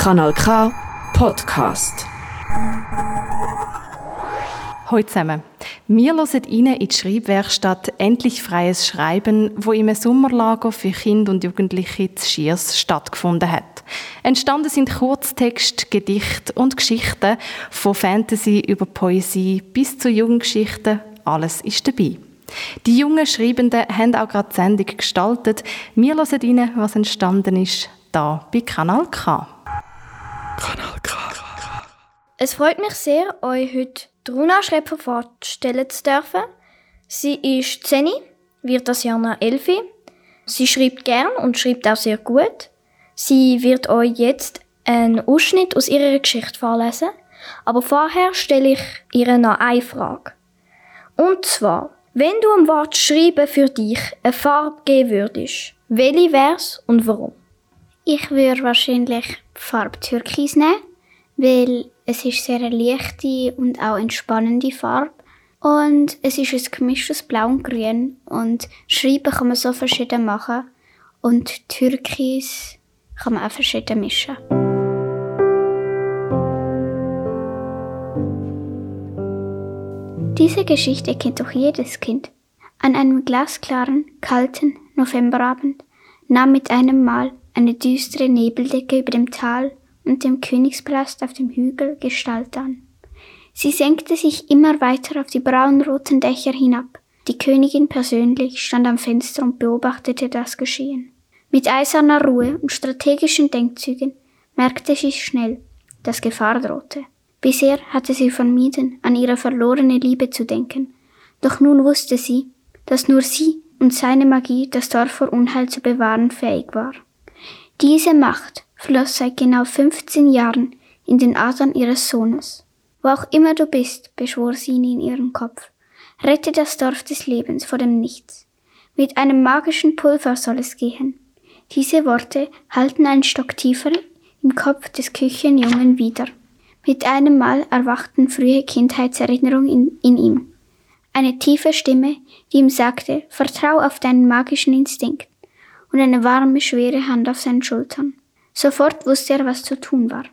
Kanal K Podcast. Hallo zusammen. Wir hören rein in die Schreibwerkstatt «Endlich freies Schreiben», wo im Sommerlager für Kinder und Jugendliche zu Schiers stattgefunden hat. Entstanden sind Kurztexte, Gedichte und Geschichten, von Fantasy über Poesie bis zu Jugendgeschichten. Alles ist dabei. Die jungen Schreibenden haben auch gerade die Sendung gestaltet. Wir hören rein, was entstanden ist, da bei Kanal K. Kanal K. Es freut mich sehr, euch heute Runa Schreppler vorstellen zu dürfen. Sie ist 10, wird das Jahr noch 11. Sie schreibt gern und schreibt auch sehr gut. Sie wird euch jetzt einen Ausschnitt aus ihrer Geschichte vorlesen. Aber vorher stelle ich ihr noch eine Frage. Und zwar, wenn du am Wort Schreiben für dich eine Farbe geben würdest, welche wär's und warum? Ich würde wahrscheinlich die Farbe Türkis nehmen, weil es ist sehr eine leichte und auch entspannende Farbe. Und es ist ein gemischtes Blau und Grün. Und Schreiben kann man so verschieden machen. Und Türkis kann man auch verschieden mischen. Diese Geschichte kennt doch jedes Kind. An einem glasklaren, kalten Novemberabend nahm mit einem Mal eine düstere Nebeldecke über dem Tal und dem Königspalast auf dem Hügel Gestalt an. Sie senkte sich immer weiter auf die braunroten Dächer hinab. Die Königin persönlich stand am Fenster und beobachtete das Geschehen. Mit eiserner Ruhe und strategischen Denkzügen merkte sie schnell, dass Gefahr drohte. Bisher hatte sie vermieden, an ihre verlorene Liebe zu denken, doch nun wusste sie, dass nur sie und seine Magie das Dorf vor Unheil zu bewahren fähig war. Diese Macht floss seit genau 15 Jahren in den Adern ihres Sohnes. Wo auch immer du bist, beschwor sie ihn in ihrem Kopf, rette das Dorf des Lebens vor dem Nichts. Mit einem magischen Pulver soll es gehen. Diese Worte halten einen Stock tiefer im Kopf des Küchenjungen wieder. Mit einem Mal erwachten frühe Kindheitserinnerungen in, in ihm. Eine tiefe Stimme, die ihm sagte, vertrau auf deinen magischen Instinkt und eine warme, schwere Hand auf seinen Schultern. Sofort wusste er, was zu tun war.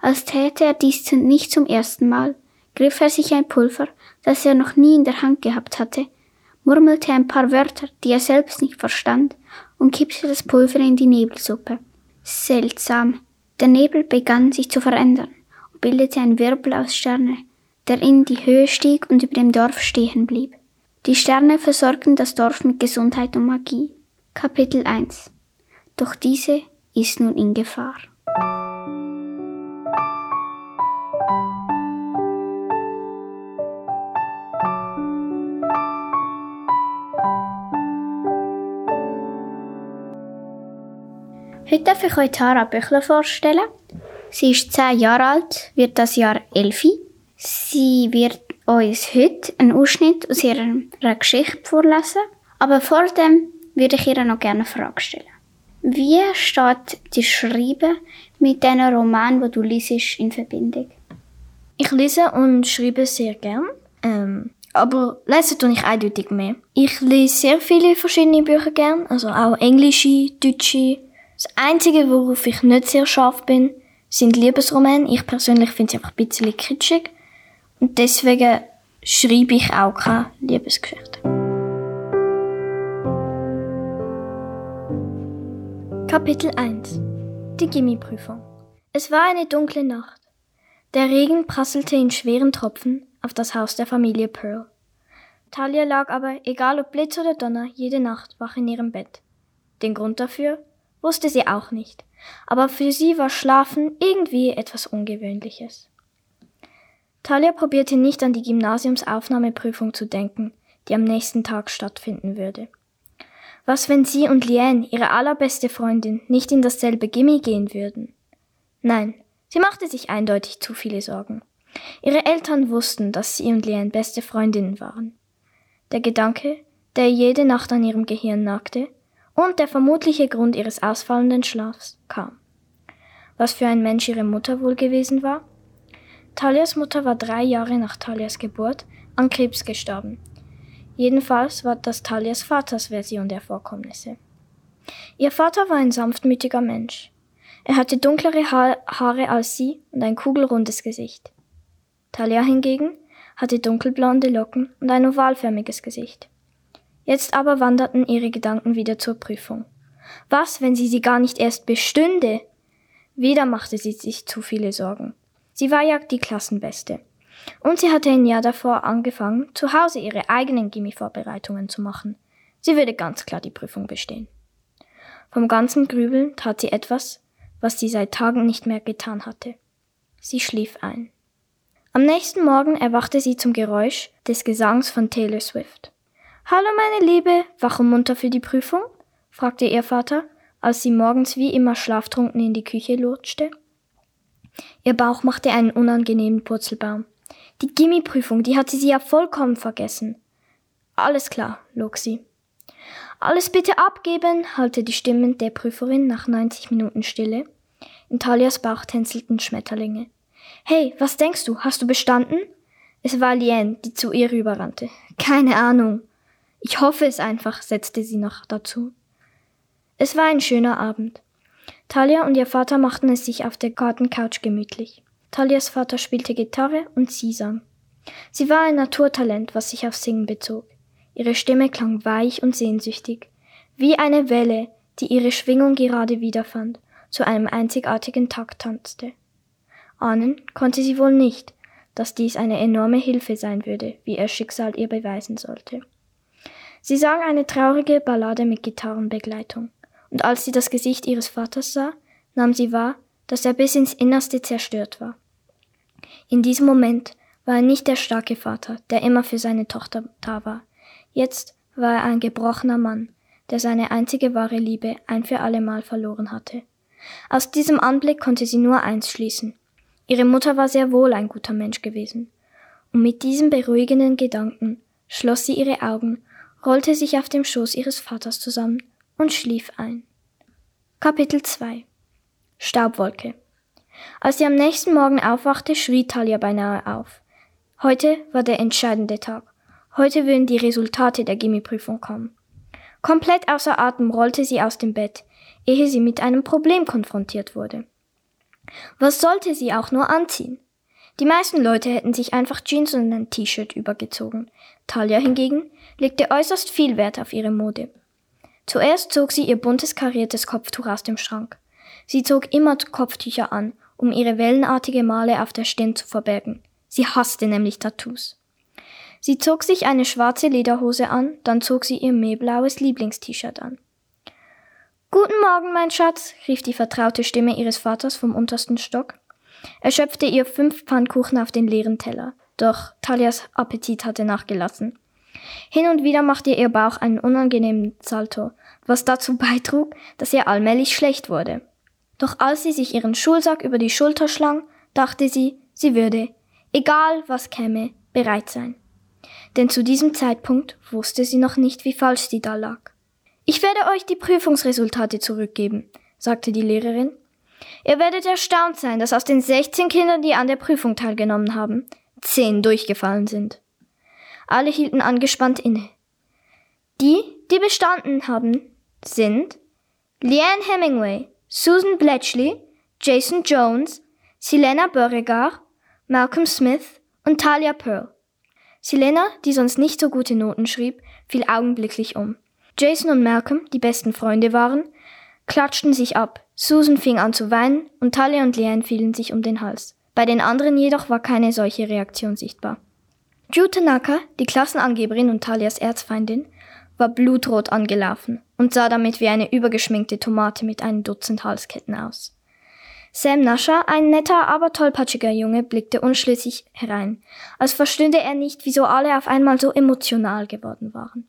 Als täte er dies nicht zum ersten Mal, griff er sich ein Pulver, das er noch nie in der Hand gehabt hatte, murmelte ein paar Wörter, die er selbst nicht verstand, und kippte das Pulver in die Nebelsuppe. Seltsam. Der Nebel begann sich zu verändern bildete ein Wirbel aus Sterne, der in die Höhe stieg und über dem Dorf stehen blieb. Die Sterne versorgten das Dorf mit Gesundheit und Magie. Kapitel 1 Doch diese ist nun in Gefahr. Heute darf ich euch Tara Büchler vorstellen. Sie ist zehn Jahre alt, wird das Jahr elf. Sie wird uns heute einen Ausschnitt aus ihrer Geschichte vorlesen. Aber vor dem würde ich ihr noch gerne eine Frage stellen. Wie steht die Schreiben mit diesen Roman, wo du liest, in Verbindung? Ich lese und schreibe sehr gern. Ähm, aber lesen tue ich eindeutig mehr. Ich lese sehr viele verschiedene Bücher gern, also auch englische, deutsche. Das Einzige, worauf ich nicht sehr scharf bin, sind Liebesromane. Ich persönlich finde sie einfach ein bisschen kitschig. Und deswegen schreibe ich auch keine Liebesgeschichte. Kapitel 1 Die Gimmiprüfung Es war eine dunkle Nacht. Der Regen prasselte in schweren Tropfen auf das Haus der Familie Pearl. Talia lag aber, egal ob Blitz oder Donner, jede Nacht wach in ihrem Bett. Den Grund dafür wusste sie auch nicht aber für sie war Schlafen irgendwie etwas Ungewöhnliches. Talia probierte nicht an die Gymnasiumsaufnahmeprüfung zu denken, die am nächsten Tag stattfinden würde. Was, wenn sie und Liane, ihre allerbeste Freundin, nicht in dasselbe Gimmi gehen würden? Nein, sie machte sich eindeutig zu viele Sorgen. Ihre Eltern wussten, dass sie und Liane beste Freundinnen waren. Der Gedanke, der jede Nacht an ihrem Gehirn nagte, und der vermutliche Grund ihres ausfallenden Schlafs kam. Was für ein Mensch ihre Mutter wohl gewesen war? Talias Mutter war drei Jahre nach Talias Geburt an Krebs gestorben. Jedenfalls war das Talias Vaters Version der Vorkommnisse. Ihr Vater war ein sanftmütiger Mensch. Er hatte dunklere ha Haare als sie und ein kugelrundes Gesicht. Talia hingegen hatte dunkelblonde Locken und ein ovalförmiges Gesicht. Jetzt aber wanderten ihre Gedanken wieder zur Prüfung. Was, wenn sie sie gar nicht erst bestünde? Wieder machte sie sich zu viele Sorgen. Sie war ja die Klassenbeste. Und sie hatte ein Jahr davor angefangen, zu Hause ihre eigenen Gimmi-Vorbereitungen zu machen. Sie würde ganz klar die Prüfung bestehen. Vom ganzen Grübeln tat sie etwas, was sie seit Tagen nicht mehr getan hatte. Sie schlief ein. Am nächsten Morgen erwachte sie zum Geräusch des Gesangs von Taylor Swift. Hallo meine Liebe, wach und munter für die Prüfung? fragte ihr Vater, als sie morgens wie immer schlaftrunken in die Küche lutschte. Ihr Bauch machte einen unangenehmen Purzelbaum. Die Gimmi-Prüfung, die hatte sie ja vollkommen vergessen. Alles klar, log sie. Alles bitte abgeben, hallte die Stimme der Prüferin nach 90 Minuten Stille. In Talias Bauch tänzelten Schmetterlinge. Hey, was denkst du? Hast du bestanden? Es war Lien, die zu ihr rüberrannte. Keine Ahnung. Ich hoffe es einfach, setzte sie noch dazu. Es war ein schöner Abend. Talia und ihr Vater machten es sich auf der Gartencouch gemütlich. Talias Vater spielte Gitarre und sie sang. Sie war ein Naturtalent, was sich auf Singen bezog. Ihre Stimme klang weich und sehnsüchtig, wie eine Welle, die ihre Schwingung gerade wiederfand, zu einem einzigartigen Takt tanzte. Ahnen konnte sie wohl nicht, dass dies eine enorme Hilfe sein würde, wie ihr Schicksal ihr beweisen sollte. Sie sang eine traurige Ballade mit Gitarrenbegleitung, und als sie das Gesicht ihres Vaters sah, nahm sie wahr, dass er bis ins Innerste zerstört war. In diesem Moment war er nicht der starke Vater, der immer für seine Tochter da war. Jetzt war er ein gebrochener Mann, der seine einzige wahre Liebe ein für allemal verloren hatte. Aus diesem Anblick konnte sie nur eins schließen. Ihre Mutter war sehr wohl ein guter Mensch gewesen. Und mit diesem beruhigenden Gedanken schloss sie ihre Augen, rollte sich auf dem Schoß ihres Vaters zusammen und schlief ein. Kapitel 2 Staubwolke als sie am nächsten Morgen aufwachte, schrie Talia beinahe auf. Heute war der entscheidende Tag. Heute würden die Resultate der Gimmiprüfung kommen. Komplett außer Atem rollte sie aus dem Bett, ehe sie mit einem Problem konfrontiert wurde. Was sollte sie auch nur anziehen? Die meisten Leute hätten sich einfach Jeans und ein T-Shirt übergezogen. Talia hingegen legte äußerst viel Wert auf ihre Mode. Zuerst zog sie ihr buntes kariertes Kopftuch aus dem Schrank. Sie zog immer Kopftücher an um ihre wellenartige Male auf der Stirn zu verbergen. Sie hasste nämlich Tattoos. Sie zog sich eine schwarze Lederhose an, dann zog sie ihr mehlblaues Lieblingst-T-Shirt an. Guten Morgen, mein Schatz, rief die vertraute Stimme ihres Vaters vom untersten Stock. Er schöpfte ihr fünf Pfannkuchen auf den leeren Teller, doch Talias Appetit hatte nachgelassen. Hin und wieder machte ihr Bauch einen unangenehmen Salto, was dazu beitrug, dass ihr allmählich schlecht wurde. Doch als sie sich ihren Schulsack über die Schulter schlang, dachte sie, sie würde, egal was käme, bereit sein. Denn zu diesem Zeitpunkt wusste sie noch nicht, wie falsch sie da lag. Ich werde euch die Prüfungsresultate zurückgeben, sagte die Lehrerin. Ihr werdet erstaunt sein, dass aus den 16 Kindern, die an der Prüfung teilgenommen haben, 10 durchgefallen sind. Alle hielten angespannt inne. Die, die bestanden haben, sind Leanne Hemingway, Susan Bletchley, Jason Jones, Silena Beauregard, Malcolm Smith und Talia Pearl. Silena, die sonst nicht so gute Noten schrieb, fiel augenblicklich um. Jason und Malcolm, die besten Freunde waren, klatschten sich ab. Susan fing an zu weinen und Talia und Leanne fielen sich um den Hals. Bei den anderen jedoch war keine solche Reaktion sichtbar. Drew Tanaka, die Klassenangeberin und Talias Erzfeindin, war blutrot angelaufen und sah damit wie eine übergeschminkte Tomate mit einem Dutzend Halsketten aus. Sam Nasher, ein netter, aber tollpatschiger Junge, blickte unschlüssig herein, als verstünde er nicht, wieso alle auf einmal so emotional geworden waren.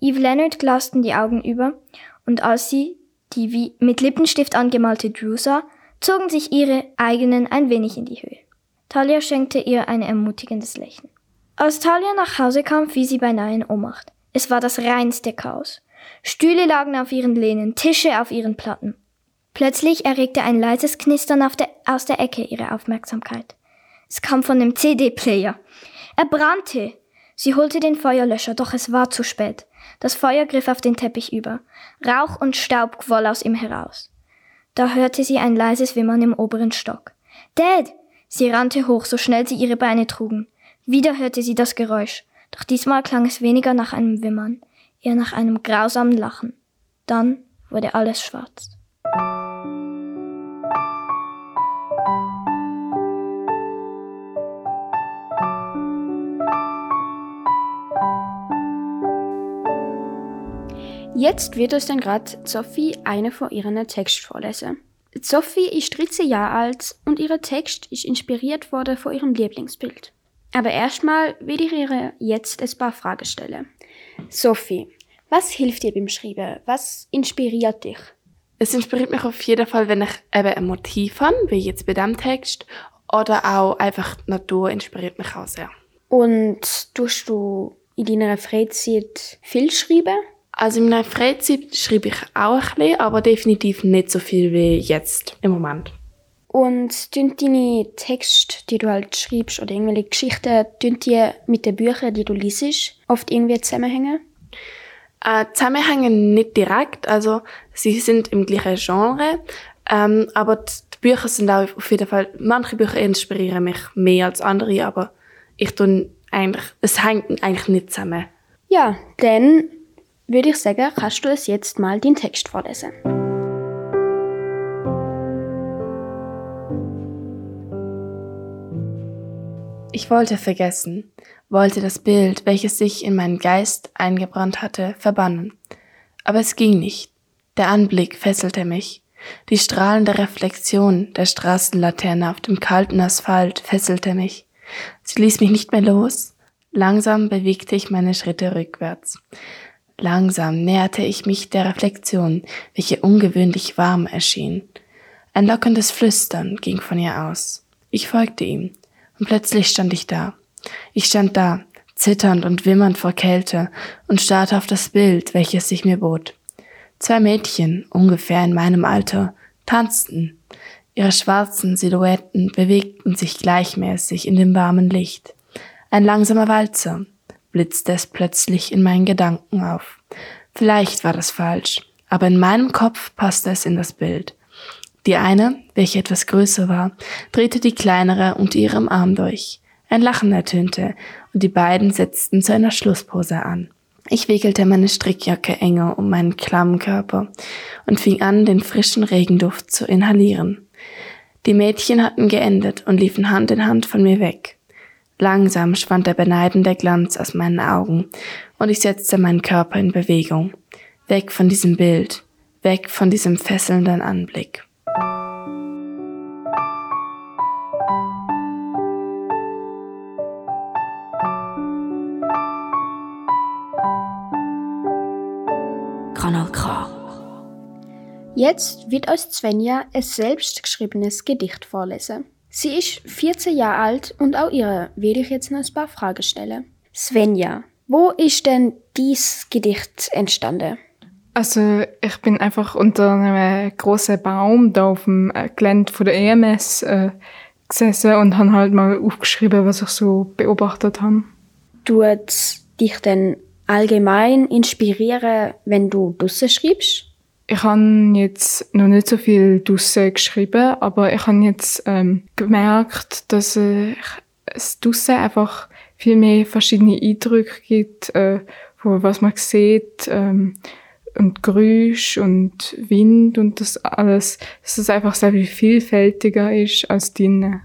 Eve Leonard glasten die Augen über, und als sie die wie mit Lippenstift angemalte Drew sah, zogen sich ihre eigenen ein wenig in die Höhe. Talia schenkte ihr ein ermutigendes Lächeln. Als Talia nach Hause kam, fiel sie beinahe in Ohnmacht. Es war das reinste Chaos. Stühle lagen auf ihren Lehnen, Tische auf ihren Platten. Plötzlich erregte ein leises Knistern der, aus der Ecke ihre Aufmerksamkeit. Es kam von dem CD-Player. Er brannte. Sie holte den Feuerlöscher, doch es war zu spät. Das Feuer griff auf den Teppich über. Rauch und Staub quoll aus ihm heraus. Da hörte sie ein leises Wimmern im oberen Stock. Dad! Sie rannte hoch, so schnell sie ihre Beine trugen. Wieder hörte sie das Geräusch, doch diesmal klang es weniger nach einem Wimmern, eher nach einem grausamen Lachen. Dann wurde alles schwarz. Jetzt wird uns dann gerade Sophie eine von ihren Texten vorlesen. Sophie ist 13 Jahre alt und ihr Text ist inspiriert worden von ihrem Lieblingsbild. Aber erstmal will ich ihr jetzt ein paar Fragen stellen. Sophie, was hilft dir beim Schreiben? Was inspiriert dich? Es inspiriert mich auf jeden Fall, wenn ich eben ein Motiv habe, wie jetzt bei diesem Text, oder auch einfach die Natur inspiriert mich auch sehr. Und tust du in deiner Freizeit viel schreiben? Also in meiner Freizeit schreibe ich auch ein bisschen, aber definitiv nicht so viel wie jetzt im Moment. Und tun deine Texte, die du halt schreibst, oder irgendwelche Geschichten, tun die mit den Büchern, die du liest, oft irgendwie zusammenhängen? Äh, zusammenhängen nicht direkt, also sie sind im gleichen Genre, ähm, aber die Bücher sind auch auf jeden Fall, manche Bücher inspirieren mich mehr als andere, aber ich tue eigentlich, es hängt eigentlich nicht zusammen. Ja, dann würde ich sagen, kannst du es jetzt mal den Text vorlesen. Ich wollte vergessen, wollte das Bild, welches sich in meinen Geist eingebrannt hatte, verbannen. Aber es ging nicht. Der Anblick fesselte mich. Die strahlende Reflexion der Straßenlaterne auf dem kalten Asphalt fesselte mich. Sie ließ mich nicht mehr los. Langsam bewegte ich meine Schritte rückwärts. Langsam näherte ich mich der Reflexion, welche ungewöhnlich warm erschien. Ein lockendes Flüstern ging von ihr aus. Ich folgte ihm, und plötzlich stand ich da. Ich stand da, zitternd und wimmernd vor Kälte, und starrte auf das Bild, welches sich mir bot. Zwei Mädchen, ungefähr in meinem Alter, tanzten. Ihre schwarzen Silhouetten bewegten sich gleichmäßig in dem warmen Licht. Ein langsamer Walzer, blitzte es plötzlich in meinen Gedanken auf. Vielleicht war das falsch, aber in meinem Kopf passte es in das Bild. Die eine, welche etwas größer war, drehte die kleinere unter ihrem Arm durch. Ein Lachen ertönte, und die beiden setzten zu einer Schlusspose an. Ich wickelte meine Strickjacke enger um meinen klammen Körper und fing an, den frischen Regenduft zu inhalieren. Die Mädchen hatten geendet und liefen Hand in Hand von mir weg. Langsam schwand der beneidende Glanz aus meinen Augen, und ich setzte meinen Körper in Bewegung. Weg von diesem Bild, weg von diesem fesselnden Anblick. Jetzt wird euch Svenja ein selbstgeschriebenes Gedicht vorlesen. Sie ist 14 Jahre alt und auch ihr will ich jetzt noch ein paar Fragen stellen. Svenja, wo ist denn dies Gedicht entstanden? Also ich bin einfach unter einem großen Baum da auf dem äh, Gelände von der EMS äh, gesessen und habe halt mal aufgeschrieben, was ich so beobachtet habe. Tut dich denn allgemein inspirieren, wenn du draussen schreibst? Ich habe jetzt noch nicht so viel draussen geschrieben, aber ich habe jetzt ähm, gemerkt, dass äh, es draussen einfach viel mehr verschiedene Eindrücke gibt, äh, von was man sieht ähm, und Geräusch und Wind und das alles, dass es einfach sehr viel vielfältiger ist als drinnen.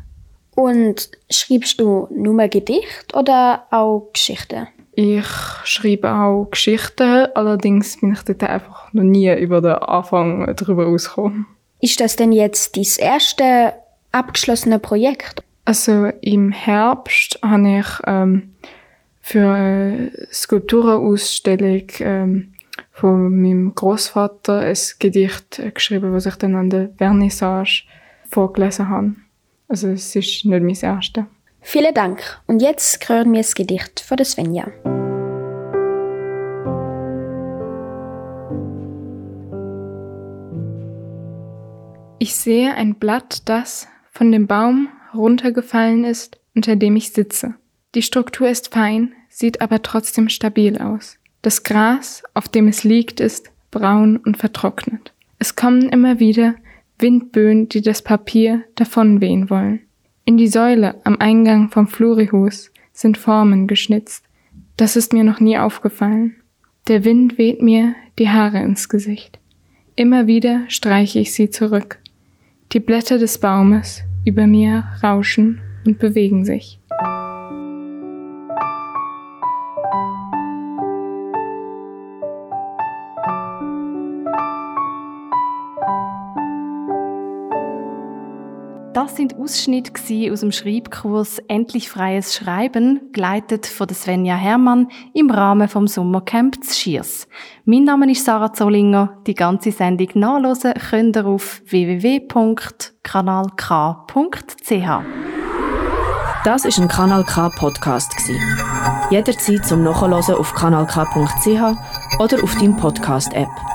Und schreibst du nur Gedicht oder auch Geschichten? Ich schreibe auch Geschichten, allerdings bin ich dort einfach noch nie über den Anfang darüber ausgekommen. Ist das denn jetzt dein erste abgeschlossene Projekt? Also im Herbst habe ich ähm, für eine Skulpturenausstellung ähm, von meinem Großvater ein Gedicht geschrieben, was ich dann an der Vernissage vorgelesen habe. Also es ist nicht mein erstes. Vielen Dank. Und jetzt hören wir das Gedicht von der Svenja. Ich sehe ein Blatt, das von dem Baum runtergefallen ist, unter dem ich sitze. Die Struktur ist fein, sieht aber trotzdem stabil aus. Das Gras, auf dem es liegt, ist braun und vertrocknet. Es kommen immer wieder Windböen, die das Papier davonwehen wollen. In die Säule am Eingang vom Flurihus sind Formen geschnitzt. Das ist mir noch nie aufgefallen. Der Wind weht mir die Haare ins Gesicht. Immer wieder streiche ich sie zurück. Die Blätter des Baumes über mir rauschen und bewegen sich. Das sind Ausschnitte aus dem Schreibkurs Endlich freies Schreiben, geleitet von Svenja Hermann im Rahmen vom Sommercamp Schiers. Mein Name ist Sarah Zollinger. Die ganze Sendung nachlesen könnt ihr auf www.kanalk.ch. Das ist ein Kanal K Podcast Jederzeit zum Nachhören auf kanalk.ch oder auf deinem Podcast App.